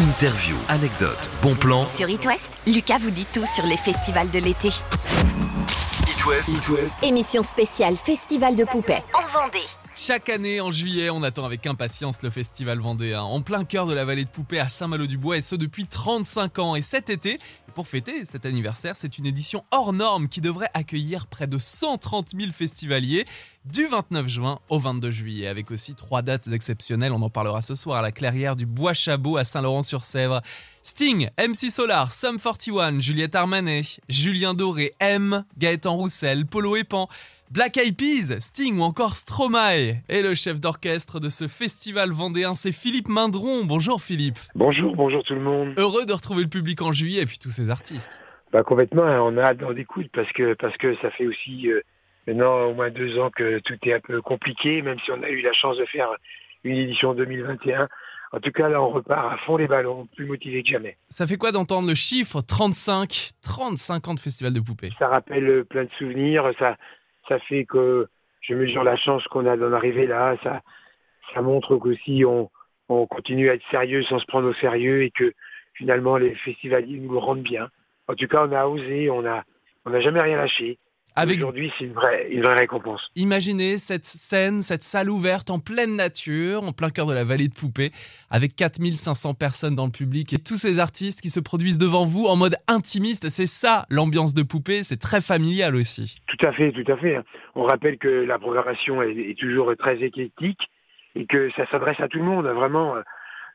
Interview, anecdote, bon plan. Sur It West, Lucas vous dit tout sur les festivals de l'été. It West, Émission spéciale Festival de poupées en Vendée. Chaque année, en juillet, on attend avec impatience le festival vendéen, en plein cœur de la vallée de Poupée à Saint-Malo-du-Bois, et ce depuis 35 ans. Et cet été, pour fêter cet anniversaire, c'est une édition hors norme qui devrait accueillir près de 130 000 festivaliers du 29 juin au 22 juillet, avec aussi trois dates exceptionnelles. On en parlera ce soir à la clairière du Bois Chabot à Saint-Laurent-sur-Sèvre. Sting, MC Solar, Sum 41, Juliette Armanet, Julien Doré, M, Gaëtan Roussel, Polo Epan. Black Eyed Peas, Sting ou encore Stromae. Et le chef d'orchestre de ce festival vendéen, c'est Philippe Mindron. Bonjour Philippe. Bonjour, bonjour tout le monde. Heureux de retrouver le public en juillet et puis tous ces artistes. Bah complètement, hein, on a hâte d'en découdre parce que parce que ça fait aussi euh, maintenant au moins deux ans que tout est un peu compliqué, même si on a eu la chance de faire une édition 2021. En tout cas, là, on repart à fond les ballons, plus motivé que jamais. Ça fait quoi d'entendre le chiffre 35 35 ans de festival de poupées? Ça rappelle euh, plein de souvenirs, ça ça fait que je mesure la chance qu'on a d'en arriver là. Ça, ça montre qu'aussi on, on continue à être sérieux sans se prendre au sérieux et que finalement les festivaliers nous le rendent bien. En tout cas, on a osé, on a, on n'a jamais rien lâché. Avec Aujourd'hui, c'est une vraie, une vraie récompense. Imaginez cette scène, cette salle ouverte en pleine nature, en plein cœur de la vallée de Poupée, avec 4500 personnes dans le public et tous ces artistes qui se produisent devant vous en mode intimiste. C'est ça l'ambiance de Poupée, c'est très familial aussi. Tout à fait, tout à fait. On rappelle que la programmation est, est toujours très éclectique et que ça s'adresse à tout le monde. Vraiment,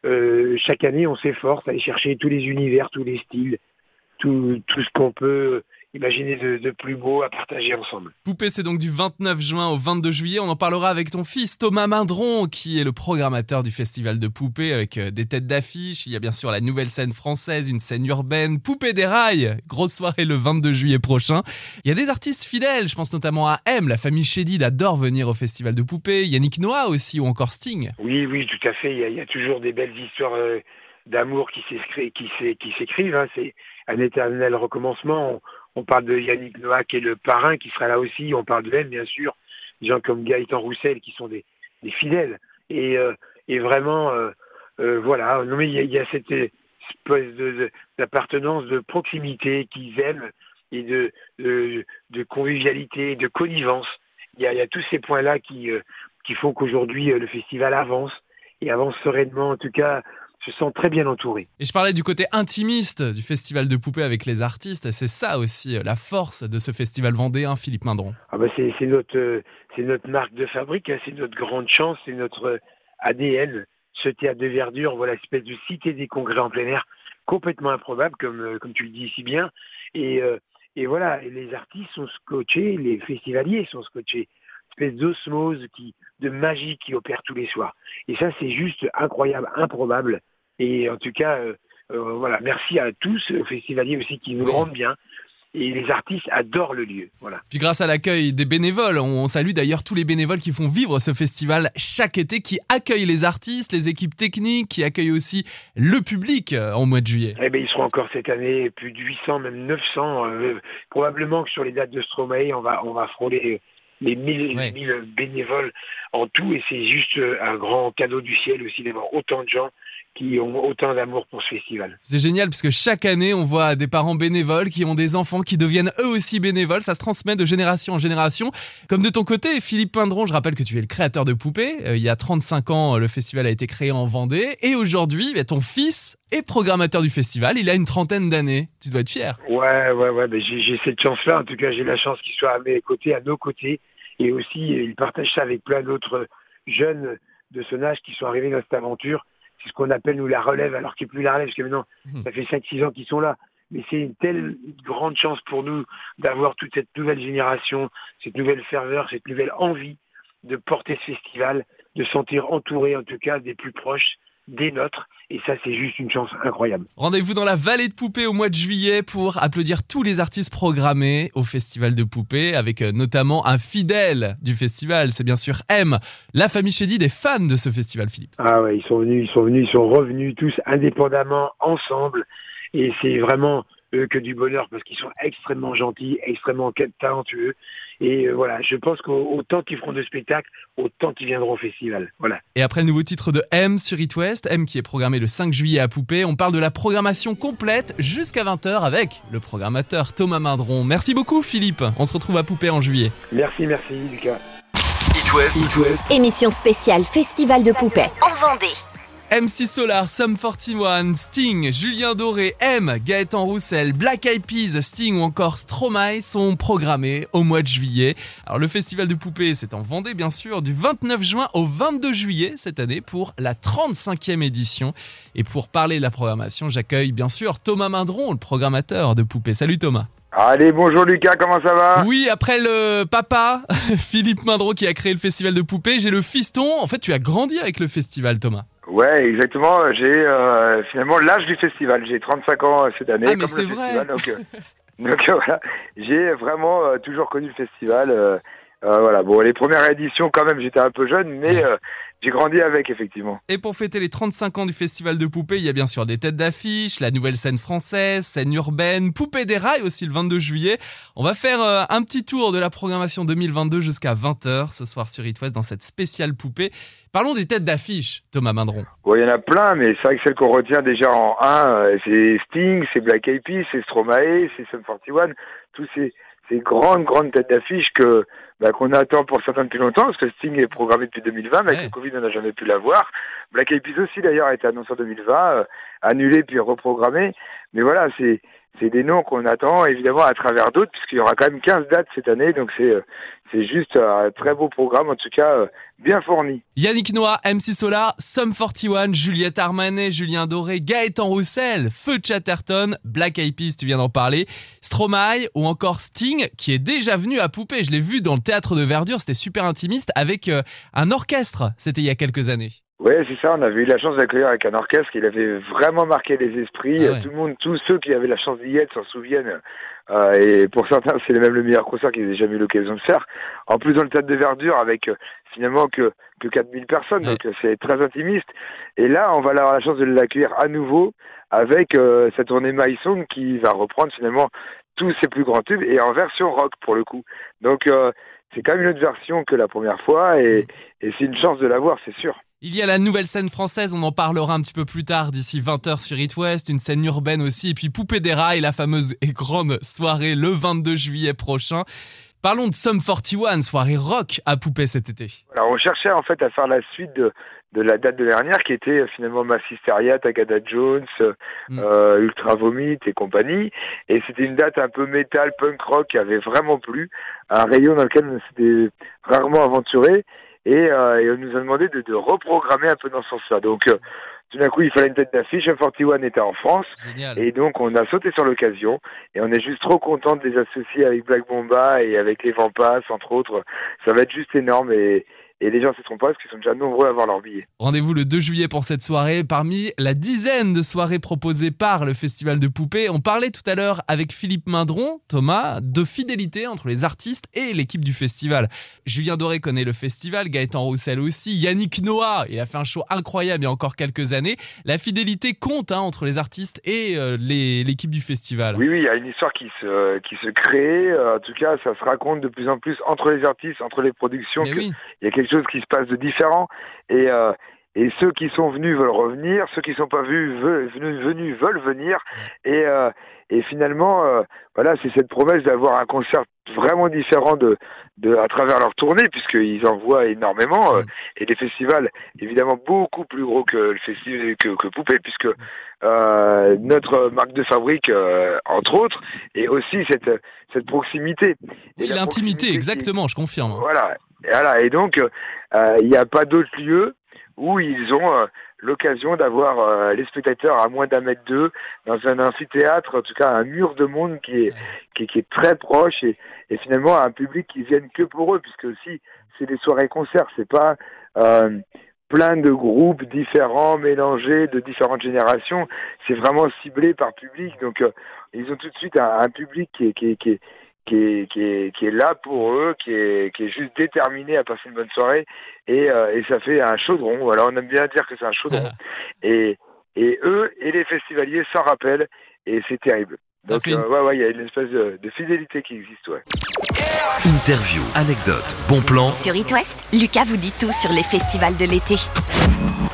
euh, chaque année, on s'efforce à aller chercher tous les univers, tous les styles, tout, tout ce qu'on peut imaginer de, de, plus beau à partager ensemble. Poupée, c'est donc du 29 juin au 22 juillet. On en parlera avec ton fils Thomas Mindron, qui est le programmateur du festival de Poupée, avec euh, des têtes d'affiche. Il y a bien sûr la nouvelle scène française, une scène urbaine, Poupée des rails. Grosse soirée le 22 juillet prochain. Il y a des artistes fidèles, je pense notamment à M. La famille Chédid adore venir au festival de Poupée. Yannick Noah aussi, ou encore Sting. Oui, oui, tout à fait. Il y a, il y a toujours des belles histoires euh, d'amour qui s'écrivent. Hein. C'est un éternel recommencement. On, on parle de Yannick Noah qui est le parrain qui sera là aussi. On parle de elle, bien sûr. Des gens comme Gaëtan Roussel qui sont des, fidèles. Et, euh, vraiment, euh, euh, voilà. Non, mais il y, a, cette espèce d'appartenance, de, de, proximité qu'ils aiment et de, convivialité, de connivence. Il y a, il y a tous ces points-là qui, qui font qu'aujourd'hui le festival avance et avance sereinement. En tout cas, se sent très bien entouré. Et je parlais du côté intimiste du festival de poupées avec les artistes. C'est ça aussi la force de ce festival vendéen, Philippe Mindron. Ah bah c'est notre, c'est notre marque de fabrique, hein, c'est notre grande chance, c'est notre ADN. Ce théâtre de verdure, voilà, espèce de cité des congrès en plein air, complètement improbable, comme, comme tu le dis si bien. Et, euh, et voilà, les artistes sont scotchés, les festivaliers sont scotchés espèce d'osmose qui, de magie qui opère tous les soirs. Et ça, c'est juste incroyable, improbable. Et en tout cas, euh, euh, voilà, merci à tous, aux festivaliers aussi qui nous le rendent bien. Et les artistes adorent le lieu. Voilà. Puis grâce à l'accueil des bénévoles, on salue d'ailleurs tous les bénévoles qui font vivre ce festival chaque été, qui accueillent les artistes, les équipes techniques, qui accueillent aussi le public euh, en mois de juillet. Eh bien, ils seront encore cette année plus de 800, même 900. Euh, probablement que sur les dates de Stromae, on va, on va frôler les 1000, ouais. 1000 bénévoles en tout. Et c'est juste un grand cadeau du ciel aussi d'avoir autant de gens qui ont autant d'amour pour ce festival. C'est génial parce que chaque année, on voit des parents bénévoles qui ont des enfants qui deviennent eux aussi bénévoles. Ça se transmet de génération en génération. Comme de ton côté, Philippe Pindron, je rappelle que tu es le créateur de Poupée. Euh, il y a 35 ans, le festival a été créé en Vendée. Et aujourd'hui, bah, ton fils est programmateur du festival. Il a une trentaine d'années. Tu dois être fier. Ouais, ouais, ouais. Ben j'ai cette chance-là. En tout cas, j'ai la chance qu'il soit à mes côtés, à nos côtés. Et aussi, il partage ça avec plein d'autres jeunes de son âge qui sont arrivés dans cette aventure c'est ce qu'on appelle nous la relève, alors qu'il n'y a plus la relève, parce que maintenant, mmh. ça fait 5-6 ans qu'ils sont là. Mais c'est une telle grande chance pour nous d'avoir toute cette nouvelle génération, cette nouvelle ferveur, cette nouvelle envie de porter ce festival, de sentir entouré en tout cas des plus proches des nôtres. Et ça, c'est juste une chance incroyable. Rendez-vous dans la vallée de Poupée au mois de juillet pour applaudir tous les artistes programmés au Festival de Poupée, avec notamment un fidèle du festival. C'est bien sûr M, la famille Chédid des fans de ce festival, Philippe. Ah ouais, ils sont venus, ils sont venus, ils sont revenus tous indépendamment, ensemble. Et c'est vraiment euh, que du bonheur parce qu'ils sont extrêmement gentils, extrêmement talentueux. Et euh, voilà, je pense qu'autant qu'ils feront de spectacles, autant qu'ils viendront au festival. Voilà. Et après le nouveau titre de M sur It West, M qui est programmé le 5 juillet à Poupée, on parle de la programmation complète jusqu'à 20h avec le programmateur Thomas Mindron. Merci beaucoup Philippe, on se retrouve à Poupée en juillet. Merci, merci Lucas. It West, It West. Émission spéciale Festival de Poupée en Vendée. MC Solar, Sum 41, Sting, Julien Doré, M, Gaëtan Roussel, Black Eyed Peas, Sting ou encore Stromae sont programmés au mois de juillet. Alors le festival de poupées, c'est en Vendée bien sûr, du 29 juin au 22 juillet cette année pour la 35e édition. Et pour parler de la programmation, j'accueille bien sûr Thomas Mindron, le programmateur de poupées. Salut Thomas. Allez, bonjour Lucas, comment ça va? Oui, après le papa, Philippe Mindron qui a créé le festival de poupées, j'ai le fiston. En fait, tu as grandi avec le festival Thomas. Ouais, exactement. J'ai euh, finalement l'âge du festival. J'ai 35 ans euh, cette année. Ah, mais c'est vrai. festival, donc, euh, donc, voilà, j'ai vraiment euh, toujours connu le festival. Euh, voilà. Bon, les premières éditions, quand même, j'étais un peu jeune, mais euh, j'ai grandi avec, effectivement. Et pour fêter les 35 ans du Festival de Poupées, il y a bien sûr des têtes d'affiche, la nouvelle scène française, scène urbaine, Poupée des rails aussi le 22 juillet. On va faire euh, un petit tour de la programmation 2022 jusqu'à 20h ce soir sur It West dans cette spéciale poupée. Parlons des têtes d'affiche, Thomas Mindron. Bon, il y en a plein, mais c'est vrai que celle qu'on retient déjà en 1, c'est Sting, c'est Black Eyed Peas, c'est Stromae, c'est Sum 41, tous ces, ces grandes, grandes têtes d'affiche que bah, qu'on attend pour certains depuis longtemps, parce que Sting est programmé depuis 2020, mais avec Ouais. le Covid, on n'a jamais pu l'avoir. Black Eyed Peas aussi, d'ailleurs, a été annoncé en 2020, euh, annulé puis reprogrammé. Mais voilà, c'est c'est des noms qu'on attend évidemment à travers d'autres, puisqu'il y aura quand même 15 dates cette année, donc c'est euh, c'est juste un très beau programme, en tout cas euh, bien fourni. Yannick Noah, MC Solar, Sum 41, Juliette Armanet, Julien Doré, Gaëtan Roussel, Feu Chatterton, Black Eyed Peas, tu viens d'en parler, Stromae ou encore Sting qui est déjà venu à Poupée. Je l'ai vu dans le théâtre de Verdure, c'était super intimiste avec euh, un orchestre. C'était il y a quelques années. Ouais, c'est ça. On avait eu la chance d'accueillir avec un orchestre qui avait vraiment marqué les esprits. Ah ouais. Tout le monde, tous ceux qui avaient la chance d'y être s'en souviennent. Euh, et pour certains, c'est même le meilleur concert qu'ils aient jamais eu l'occasion de faire. En plus, dans le théâtre de Verdure, avec euh, finalement que que 4000 personnes, Ouais. donc euh, c'est très intimiste. Et là, on va avoir la chance de l'accueillir à nouveau avec euh, sa tournée My Song qui va reprendre finalement tous ses plus grands tubes et en version rock pour le coup. Donc euh, c'est quand même une autre version que la première fois et, et c'est une chance de l'avoir, c'est sûr. Il y a la nouvelle scène française, on en parlera un petit peu plus tard, d'ici 20h sur It West, une scène urbaine aussi, et puis Poupée des rails, la fameuse et grande soirée le 22 juillet prochain. Parlons de Sum 41, soirée rock à Poupée cet été. Alors on cherchait en fait à faire la suite de, de la date de dernière qui était euh, finalement Massisteria, Tagada Jones, euh, Mm. euh, Ultra Vomit et compagnie. Et c'était une date un peu métal, punk rock qui avait vraiment plu, un rayon dans lequel on s'était rarement aventuré. Et, euh, et on nous a demandé de, de reprogrammer un peu dans ce sens-là. Donc euh, tout d'un coup il fallait une tête d'affiche, M41 était en France. Génial. Et donc on a sauté sur l'occasion et on est juste trop content de les associer avec Black Bomba et avec les Vampas entre autres. Ça va être juste énorme et, et les gens ne se trompent pas parce qu'ils sont déjà nombreux à avoir leur billet. Rendez-vous le 2 juillet pour cette soirée. Parmi la dizaine de soirées proposées par le Festival de Poupée, on parlait tout à l'heure avec Philippe Mindron, Thomas, de fidélité entre les artistes et l'équipe du festival. Julien Doré connaît le festival, Gaëtan Roussel aussi, Yannick Noah, il a fait un show incroyable il y a encore quelques années. La fidélité compte hein, entre les artistes et euh, l'équipe du festival. Oui, oui, il y a une histoire qui se, qui se crée. Euh, En tout cas, ça se raconte de plus en plus entre les artistes, entre les productions. Oui, Il y a quelque chose qui se passe de différent. Et, euh, et ceux qui sont venus veulent revenir, ceux qui sont pas venus, venus veulent venir. Et, euh, et finalement, euh, voilà, c'est cette promesse d'avoir un concert vraiment différent de, de à travers leur tournée, puisqu'ils en voient énormément. euh, et des festivals, évidemment, beaucoup plus gros que le festival que, que Poupée, puisque euh, notre marque de fabrique, euh, entre autres, et aussi cette, cette proximité. Et l'intimité, qui- exactement, je confirme. voilà. Et, voilà. et donc, euh, il n'y a pas d'autre lieu où ils ont euh, l'occasion d'avoir euh, les spectateurs à moins d'un mètre d'eux dans un amphithéâtre, en tout cas un mur de monde qui est, qui, est- qui est très proche et, et finalement un public qui viennent que pour eux, puisque aussi c'est des soirées-concerts, c'est pas euh, plein de groupes différents, mélangés, de différentes générations, c'est vraiment ciblé par public, donc euh, ils ont tout de suite un, un public qui est, qui est, qui est qui est, qui est, qui est là pour eux, qui est, qui est juste déterminé à passer une bonne soirée, et, euh, et ça fait un chaudron. Voilà, on aime bien dire que c'est un chaudron. et, et eux et les festivaliers s'en rappellent, et c'est terrible. Donc, euh, ouais, ouais, il y a une espèce de, de fidélité qui existe, ouais. Interview, anecdote, bon plan. Sur It West, Lucas vous dit tout sur les festivals de l'été.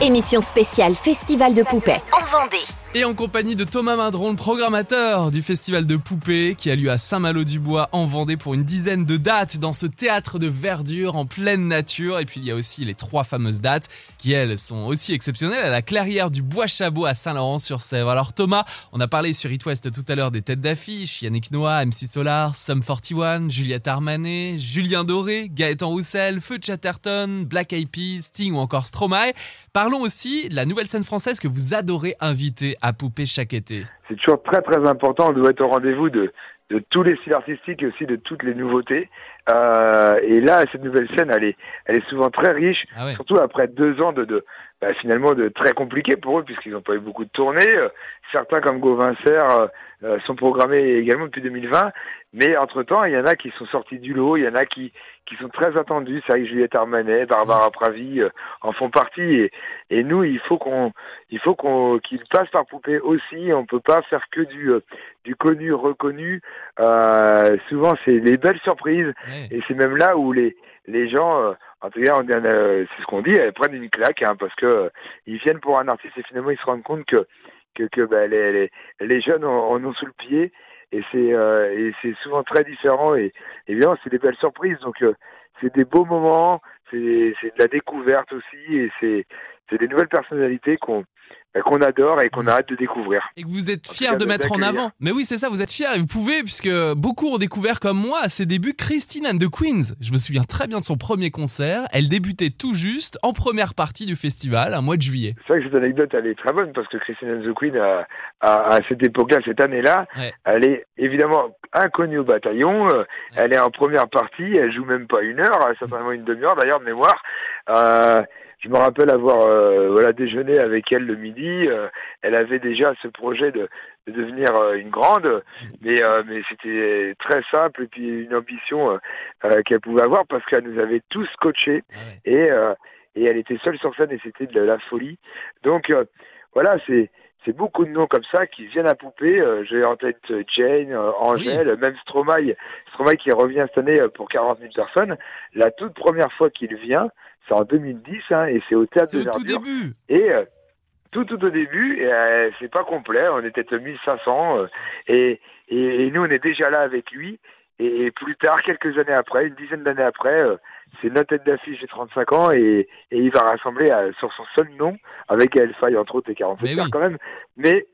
Émission spéciale Festival de poupées en Vendée. Et en compagnie de Thomas Mindron, le programmateur du festival de poupées qui a lieu à Saint-Malo-du-Bois en Vendée pour une dizaine de dates dans ce théâtre de verdure en pleine nature. Et puis il y a aussi les trois fameuses dates qui elles sont aussi exceptionnelles à la clairière du Bois-Chabot à Saint-Laurent-sur-Sèvre. Alors Thomas, on a parlé sur It West tout à l'heure des têtes d'affiche, Yannick Noah, MC Solar, Sum 41, Juliette Armanet, Julien Doré, Gaëtan Roussel, Feu Chatterton, Black Eyed Peas, Sting ou encore Stromae. Parlons aussi de la nouvelle scène française que vous adorez inviter à Poupée chaque été. c'est toujours très très important. On doit être au rendez-vous de, de tous les styles artistiques et aussi de toutes les nouveautés. Euh, et là, cette nouvelle scène, elle est, elle est souvent très riche, Ah ouais. surtout après deux ans de, de bah, finalement de très compliqués pour eux puisqu'ils n'ont pas eu beaucoup de tournées. Euh, Certains comme Gauvin Serre euh, euh, sont programmés également depuis 2020, mais entre temps, il y en a qui sont sortis du lot, il y en a qui qui sont très attendus. Que Juliette Armanet, Barbara Pravi euh, en font partie. Et, et nous, il faut qu'on il faut qu'on qu'ils passent par poupée aussi. On peut pas faire que du euh, du connu reconnu. Euh, souvent, c'est les belles surprises. Et c'est même là où les les gens, euh, en tout cas, on- euh, c'est ce qu'on dit, elles prennent une claque hein, parce que euh, ils viennent pour un artiste et finalement ils se rendent compte que que, que bah, les, les les jeunes en, en ont sous le pied et c'est euh, et c'est souvent très différent. Et évidemment c'est des belles surprises. Donc euh, c'est des beaux moments, c'est c'est de la découverte aussi. Et c'est c'est des nouvelles personnalités qu'on qu'on adore et qu'on a hâte de découvrir. Et que vous êtes fier de de mettre en avant. Mais oui, c'est ça, vous êtes fier et vous pouvez, puisque beaucoup ont découvert comme moi à ses débuts Christine and the Queens. Je me souviens très bien de son premier concert. Elle débutait tout juste en première partie du festival, un mois de juillet. C'est vrai que cette anecdote, elle est très bonne parce que Christine and the Queen, à, à, à cette époque-là, cette année-là, Ouais. elle est évidemment inconnue au bataillon. euh, Elle est en première partie, elle joue même pas une heure, euh, certainement une demi-heure d'ailleurs de mémoire. Euh, je me rappelle avoir euh, voilà déjeuné avec elle le midi. euh, elle avait déjà ce projet de, de devenir euh, une grande, mais euh, mais c'était très simple et puis une ambition euh, qu'elle pouvait avoir parce qu'elle nous avait tous coachés Ah et euh, et elle était seule sur scène et c'était de la folie. Donc euh, voilà, c'est c'est beaucoup de noms comme ça qui viennent à poupée. Euh, J'ai en tête euh, Jane, euh, Angèle, même Stromae. Stromae qui revient cette année pour 40 000 personnes. La toute première fois qu'il vient, c'est en 2010 hein, et c'est au théâtre de tout début. Et euh, tout tout au début, et, euh, c'est pas complet, on était à 1500 euh, et, et, et nous on est déjà là avec lui. Et, et plus tard, quelques années après, une dizaine d'années après, euh, c'est notre tête d'affiche des 35 ans et, et il va rassembler euh, sur son seul nom, avec Faye entre autres et 47 Mais heures oui. quand même. Mais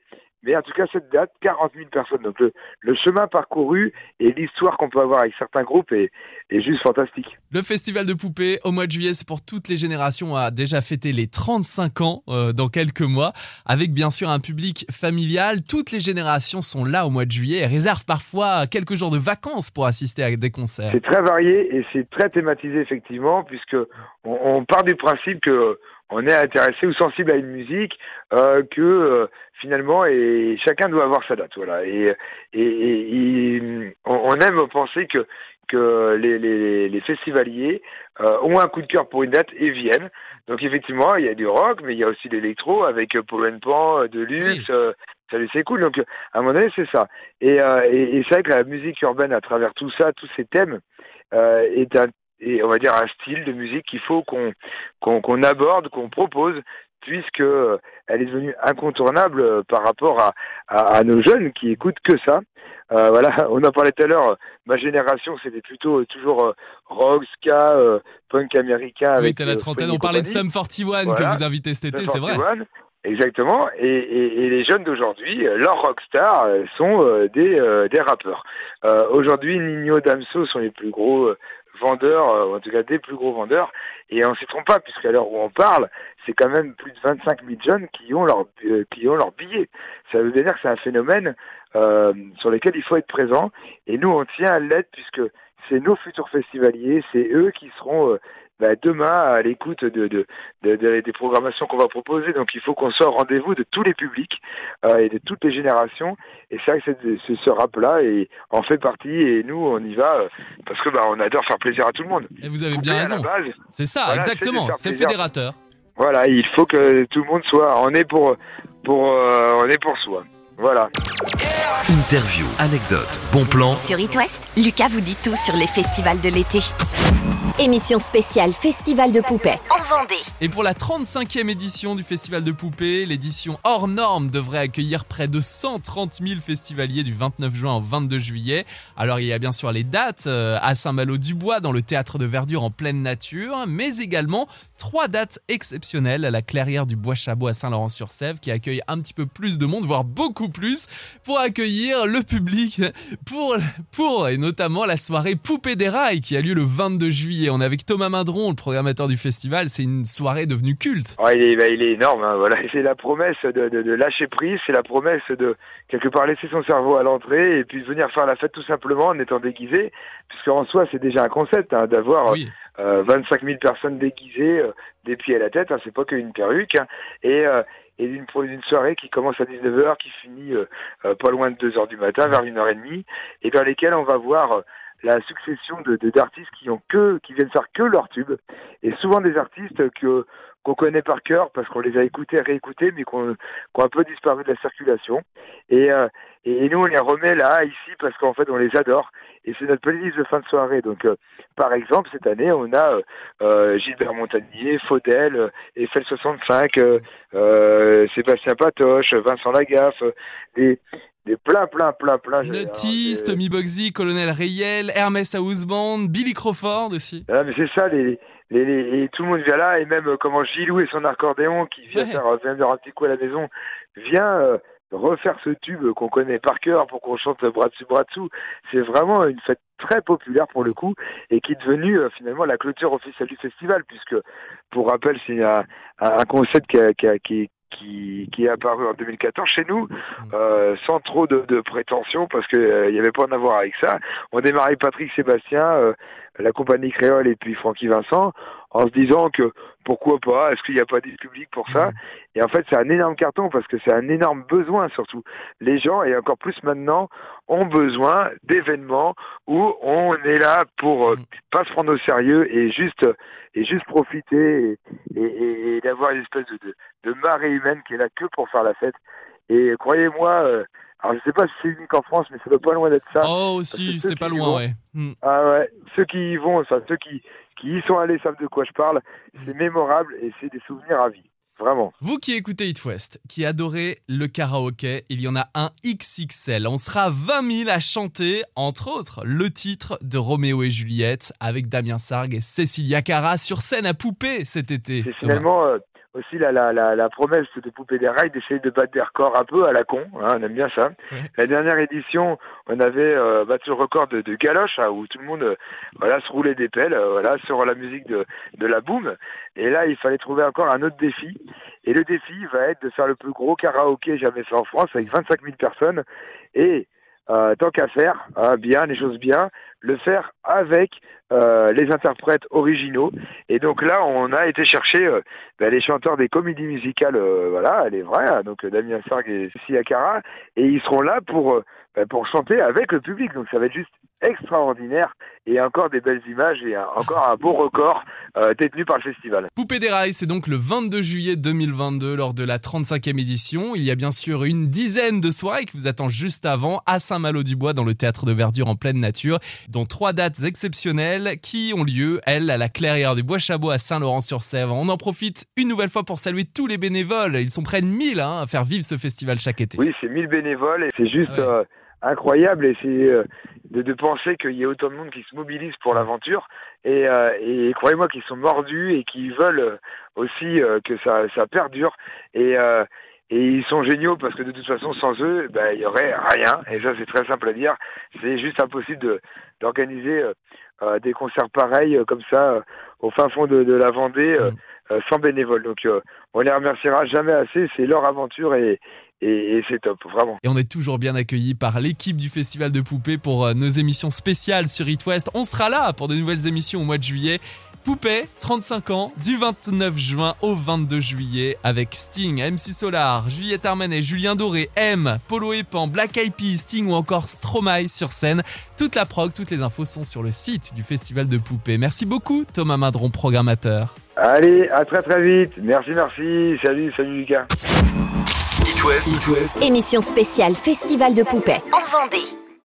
mais en tout cas, cette date, 40 000 personnes. Donc le, le chemin parcouru et l'histoire qu'on peut avoir avec certains groupes est, est juste fantastique. Le festival de poupées au mois de juillet, c'est pour toutes les générations, a déjà fêté les 35 ans euh, dans quelques mois, avec bien sûr un public familial. Toutes les générations sont là au mois de juillet et réservent parfois quelques jours de vacances pour assister à des concerts. C'est très varié et c'est très thématisé effectivement, puisque on, on part du principe que on est intéressé ou sensible à une musique, euh, que euh, finalement et chacun doit avoir sa date, voilà. Et, et, et- et, on, aime penser que que les, les, les festivaliers euh, ont un coup de cœur pour une date et viennent. Donc effectivement, il y a du rock, mais il y a aussi de l'électro avec euh, Paul Pan, euh, de luxe. Oui. euh, ça, c'est cool. Donc, à un moment donné, c'est ça. Et, euh, et, et c'est vrai que la musique urbaine, à travers tout ça, tous ces thèmes, euh, est un, et on va dire un style de musique qu'il faut qu'on qu'on qu'on aborde, qu'on propose, puisque euh, elle est devenue incontournable euh, par rapport à, à, à nos jeunes qui écoutent que ça. Euh, voilà, on en parlait tout à l'heure. euh, Ma génération, c'était plutôt euh, toujours euh, rock, ska, euh, punk américain. Oui, Avec t'as la trentaine. On parlait de. Sum 41 Voilà. que vous invitez cet été, c'est vrai. 41, Exactement. Et, et, et les jeunes d'aujourd'hui, leurs rockstars sont euh, des, euh, des rappeurs. Euh, Aujourd'hui, Nino Damso sont les plus gros euh, vendeurs, euh, en tout cas des plus gros vendeurs. Et on s'y trompe pas, puisqu'à l'heure où on parle, c'est quand même plus de 25 000 jeunes qui ont leur, euh, qui ont leur billet. Ça veut dire que c'est un phénomène euh, sur lequel il faut être présent. Et nous, on tient à l'être, puisque c'est nos futurs festivaliers, c'est eux qui seront euh, bah, demain à l'écoute de, de, de- de- des programmations qu'on va proposer. Donc il faut qu'on soit au rendez-vous de tous les publics euh, et de toutes les générations. Et c'est vrai que c'est- c'est ce rap-là et en fait partie. Et nous, on y va euh, parce que bah, on adore faire plaisir à tout le monde. Et vous avez bien raison. la base, C'est ça, Voilà, exactement. C'est plaisir. fédérateur. voilà, il faut que tout le monde soit. On est pour pour euh, on est pour soi. Voilà. Interview, anecdote, bon plan. Sur It West, Lucas vous dit tout sur les festivals de l'été. Émission spéciale Festival de poupées Et pour la 35e édition du Festival de Poupées, l'édition hors norme devrait accueillir près de 130 000 festivaliers du 29 juin au 22 juillet. Alors il y a bien sûr les dates euh, à Saint-Malo-du-Bois dans le théâtre de verdure en pleine nature, mais également trois dates exceptionnelles à la clairière du Bois-Chabot à Saint-Laurent-sur-Sèvre qui accueille un petit peu plus de monde, voire beaucoup plus, pour accueillir le public pour, pour et notamment la soirée Poupée des Rails qui a lieu le 22 juillet. On est avec Thomas Mindron, le programmateur du festival. C'est une soirée devenue culte. Ouais, il, est, bah, il est énorme, hein, voilà. C'est la promesse de, de, de lâcher prise, c'est la promesse de quelque part laisser son cerveau à l'entrée et puis venir faire la fête tout simplement en étant déguisé, puisque en soi c'est déjà un concept hein, d'avoir Oui. euh, 25 000 personnes déguisées euh, des pieds à la tête, hein, c'est pas qu'une perruque, hein, et, euh, et soirée qui commence à 19h, qui finit euh, euh, pas loin de 2h du matin, vers 1h30, et dans lesquelles on va voir euh, la succession de d'artistes qui ont que qui viennent faire que leur tube. Et souvent des artistes que qu'on connaît par cœur parce qu'on les a écoutés réécoutés mais qu'on ont un peu disparu de la circulation. Et, euh, et nous on les remet là ici parce qu'en fait on les adore. Et c'est notre playlist de fin de soirée. Donc euh, par exemple cette année on a euh, euh, Gilbert Montagnier, Faudel, euh, Eiffel 65, euh, Sébastien Patoche, Vincent Lagaffe, des, des plein plein plein plein. alors, Tommy Boxy, Colonel Rayel, Hermès House Band, Billy Crawford aussi. Ah, mais c'est ça, les, les, les- et tout le monde vient là, et même euh, comment Gilou et son accordéon qui vient Ouais. faire euh, vient faire un petit coup à la maison, vient euh, refaire ce tube qu'on connaît par cœur pour qu'on chante bras dessus bras dessous. C'est vraiment une fête très populaire pour le coup et qui est devenue euh, finalement la clôture officielle du festival puisque pour rappel c'est un, un concept qui, a- qui, a- qui, qui, qui est apparu en 2014 chez nous euh, sans trop de, de prétention parce que euh, n'y avait pas à en avoir avec ça. On démarre avec Patrick Sébastien, euh, la compagnie créole et puis Francky Vincent en se disant que pourquoi pas, est-ce qu'il n'y a pas du public pour ça Et en fait c'est un énorme carton parce que c'est un énorme besoin surtout. Les gens et encore plus maintenant ont besoin d'événements où on est là pour euh, Mm. pas se prendre au sérieux et juste et juste profiter et, et, et- et d'avoir une espèce de, de, de marée humaine qui est là que pour faire la fête. Et croyez-moi, euh, alors je sais pas si c'est unique en France, mais ça doit pas loin d'être ça. Oh ceux c'est pas loin, vont- ouais. Hmm. Ah ouais, ceux qui y vont, enfin ceux qui, qui y sont allés savent de quoi je parle. C'est mémorable et c'est des souvenirs à vie. Vraiment. Vous qui écoutez It West, qui adorez le karaoké, il y en a un XXL. On sera 20 000 à chanter, entre autres, le titre de Roméo et Juliette avec Damien Sargue et Cécilia Cara sur scène à poupée cet été. C'est finalement euh, aussi la, la, la, la promesse de Poupée des Rails d'essayer de battre des records un peu à la con. hein, on aime bien ça. La dernière édition, on avait euh, battu le record de, de galoche hein, où tout le monde euh, voilà se roulait des pelles euh, voilà sur la musique de, de la boom. Et là, il fallait trouver encore un autre défi. Et le défi va être de faire le plus gros karaoké jamais fait en France avec 25 000 personnes. Et euh, tant qu'à faire, hein, bien, les choses bien, le faire avec euh, les interprètes originaux. Et donc là, on a été chercher euh, ben, les chanteurs des comédies musicales, euh, voilà, les vrais, hein, donc Damien Sargue et Cara, et ils seront là pour ben, pour chanter avec le public. Donc ça va être juste extraordinaire et encore des belles images et encore un beau record détenu par le festival. Poupée des rails, c'est donc le 22 juillet 2022 lors de la 35e édition. Il y a bien sûr une dizaine de soirées qui vous attendent juste avant à Saint-Malo-du-Bois dans le théâtre de verdure en pleine nature, dont trois dates exceptionnelles qui ont lieu, elles, à la clairière du Bois-Chabot à Saint-Laurent-sur-Sèvre. On en profite une nouvelle fois pour saluer tous les bénévoles. Ils sont près de 1000 hein, à faire vivre ce festival chaque été. Oui, c'est 1000 bénévoles et c'est juste Ah ouais. euh, incroyable et c'est euh, de, de penser qu'il y ait autant de monde qui se mobilise pour l'aventure et, euh, et croyez-moi qu'ils sont mordus et qu'ils veulent aussi euh, que ça, ça perdure et, et ils sont géniaux parce que de toute façon sans eux ben, il y aurait rien et ça c'est très simple à dire c'est juste impossible de d'organiser euh, euh, des concerts pareils euh, comme ça euh, au fin fond de, de la Vendée Mm. sans bénévoles donc on les remerciera jamais assez c'est leur aventure et, et, et c'est top, vraiment. Et on est toujours bien accueillis par l'équipe du Festival de Poupée pour nos émissions spéciales sur It West. On sera là pour de nouvelles émissions au mois de juillet. Poupée, 35 ans, du 29 juin au 22 juillet, avec Sting, MC Solar, Juliette Armanet, Julien Doré, M, Polo Epan, Black Eyed Peas, Sting ou encore Stromae sur scène. Toute la prog, toutes les infos sont sur le site du Festival de Poupée. Merci beaucoup Thomas Madron, programmateur. Allez, à très très vite. Merci, merci. Salut, salut Lucas. It West. Émission spéciale Festival de poupées en Vendée.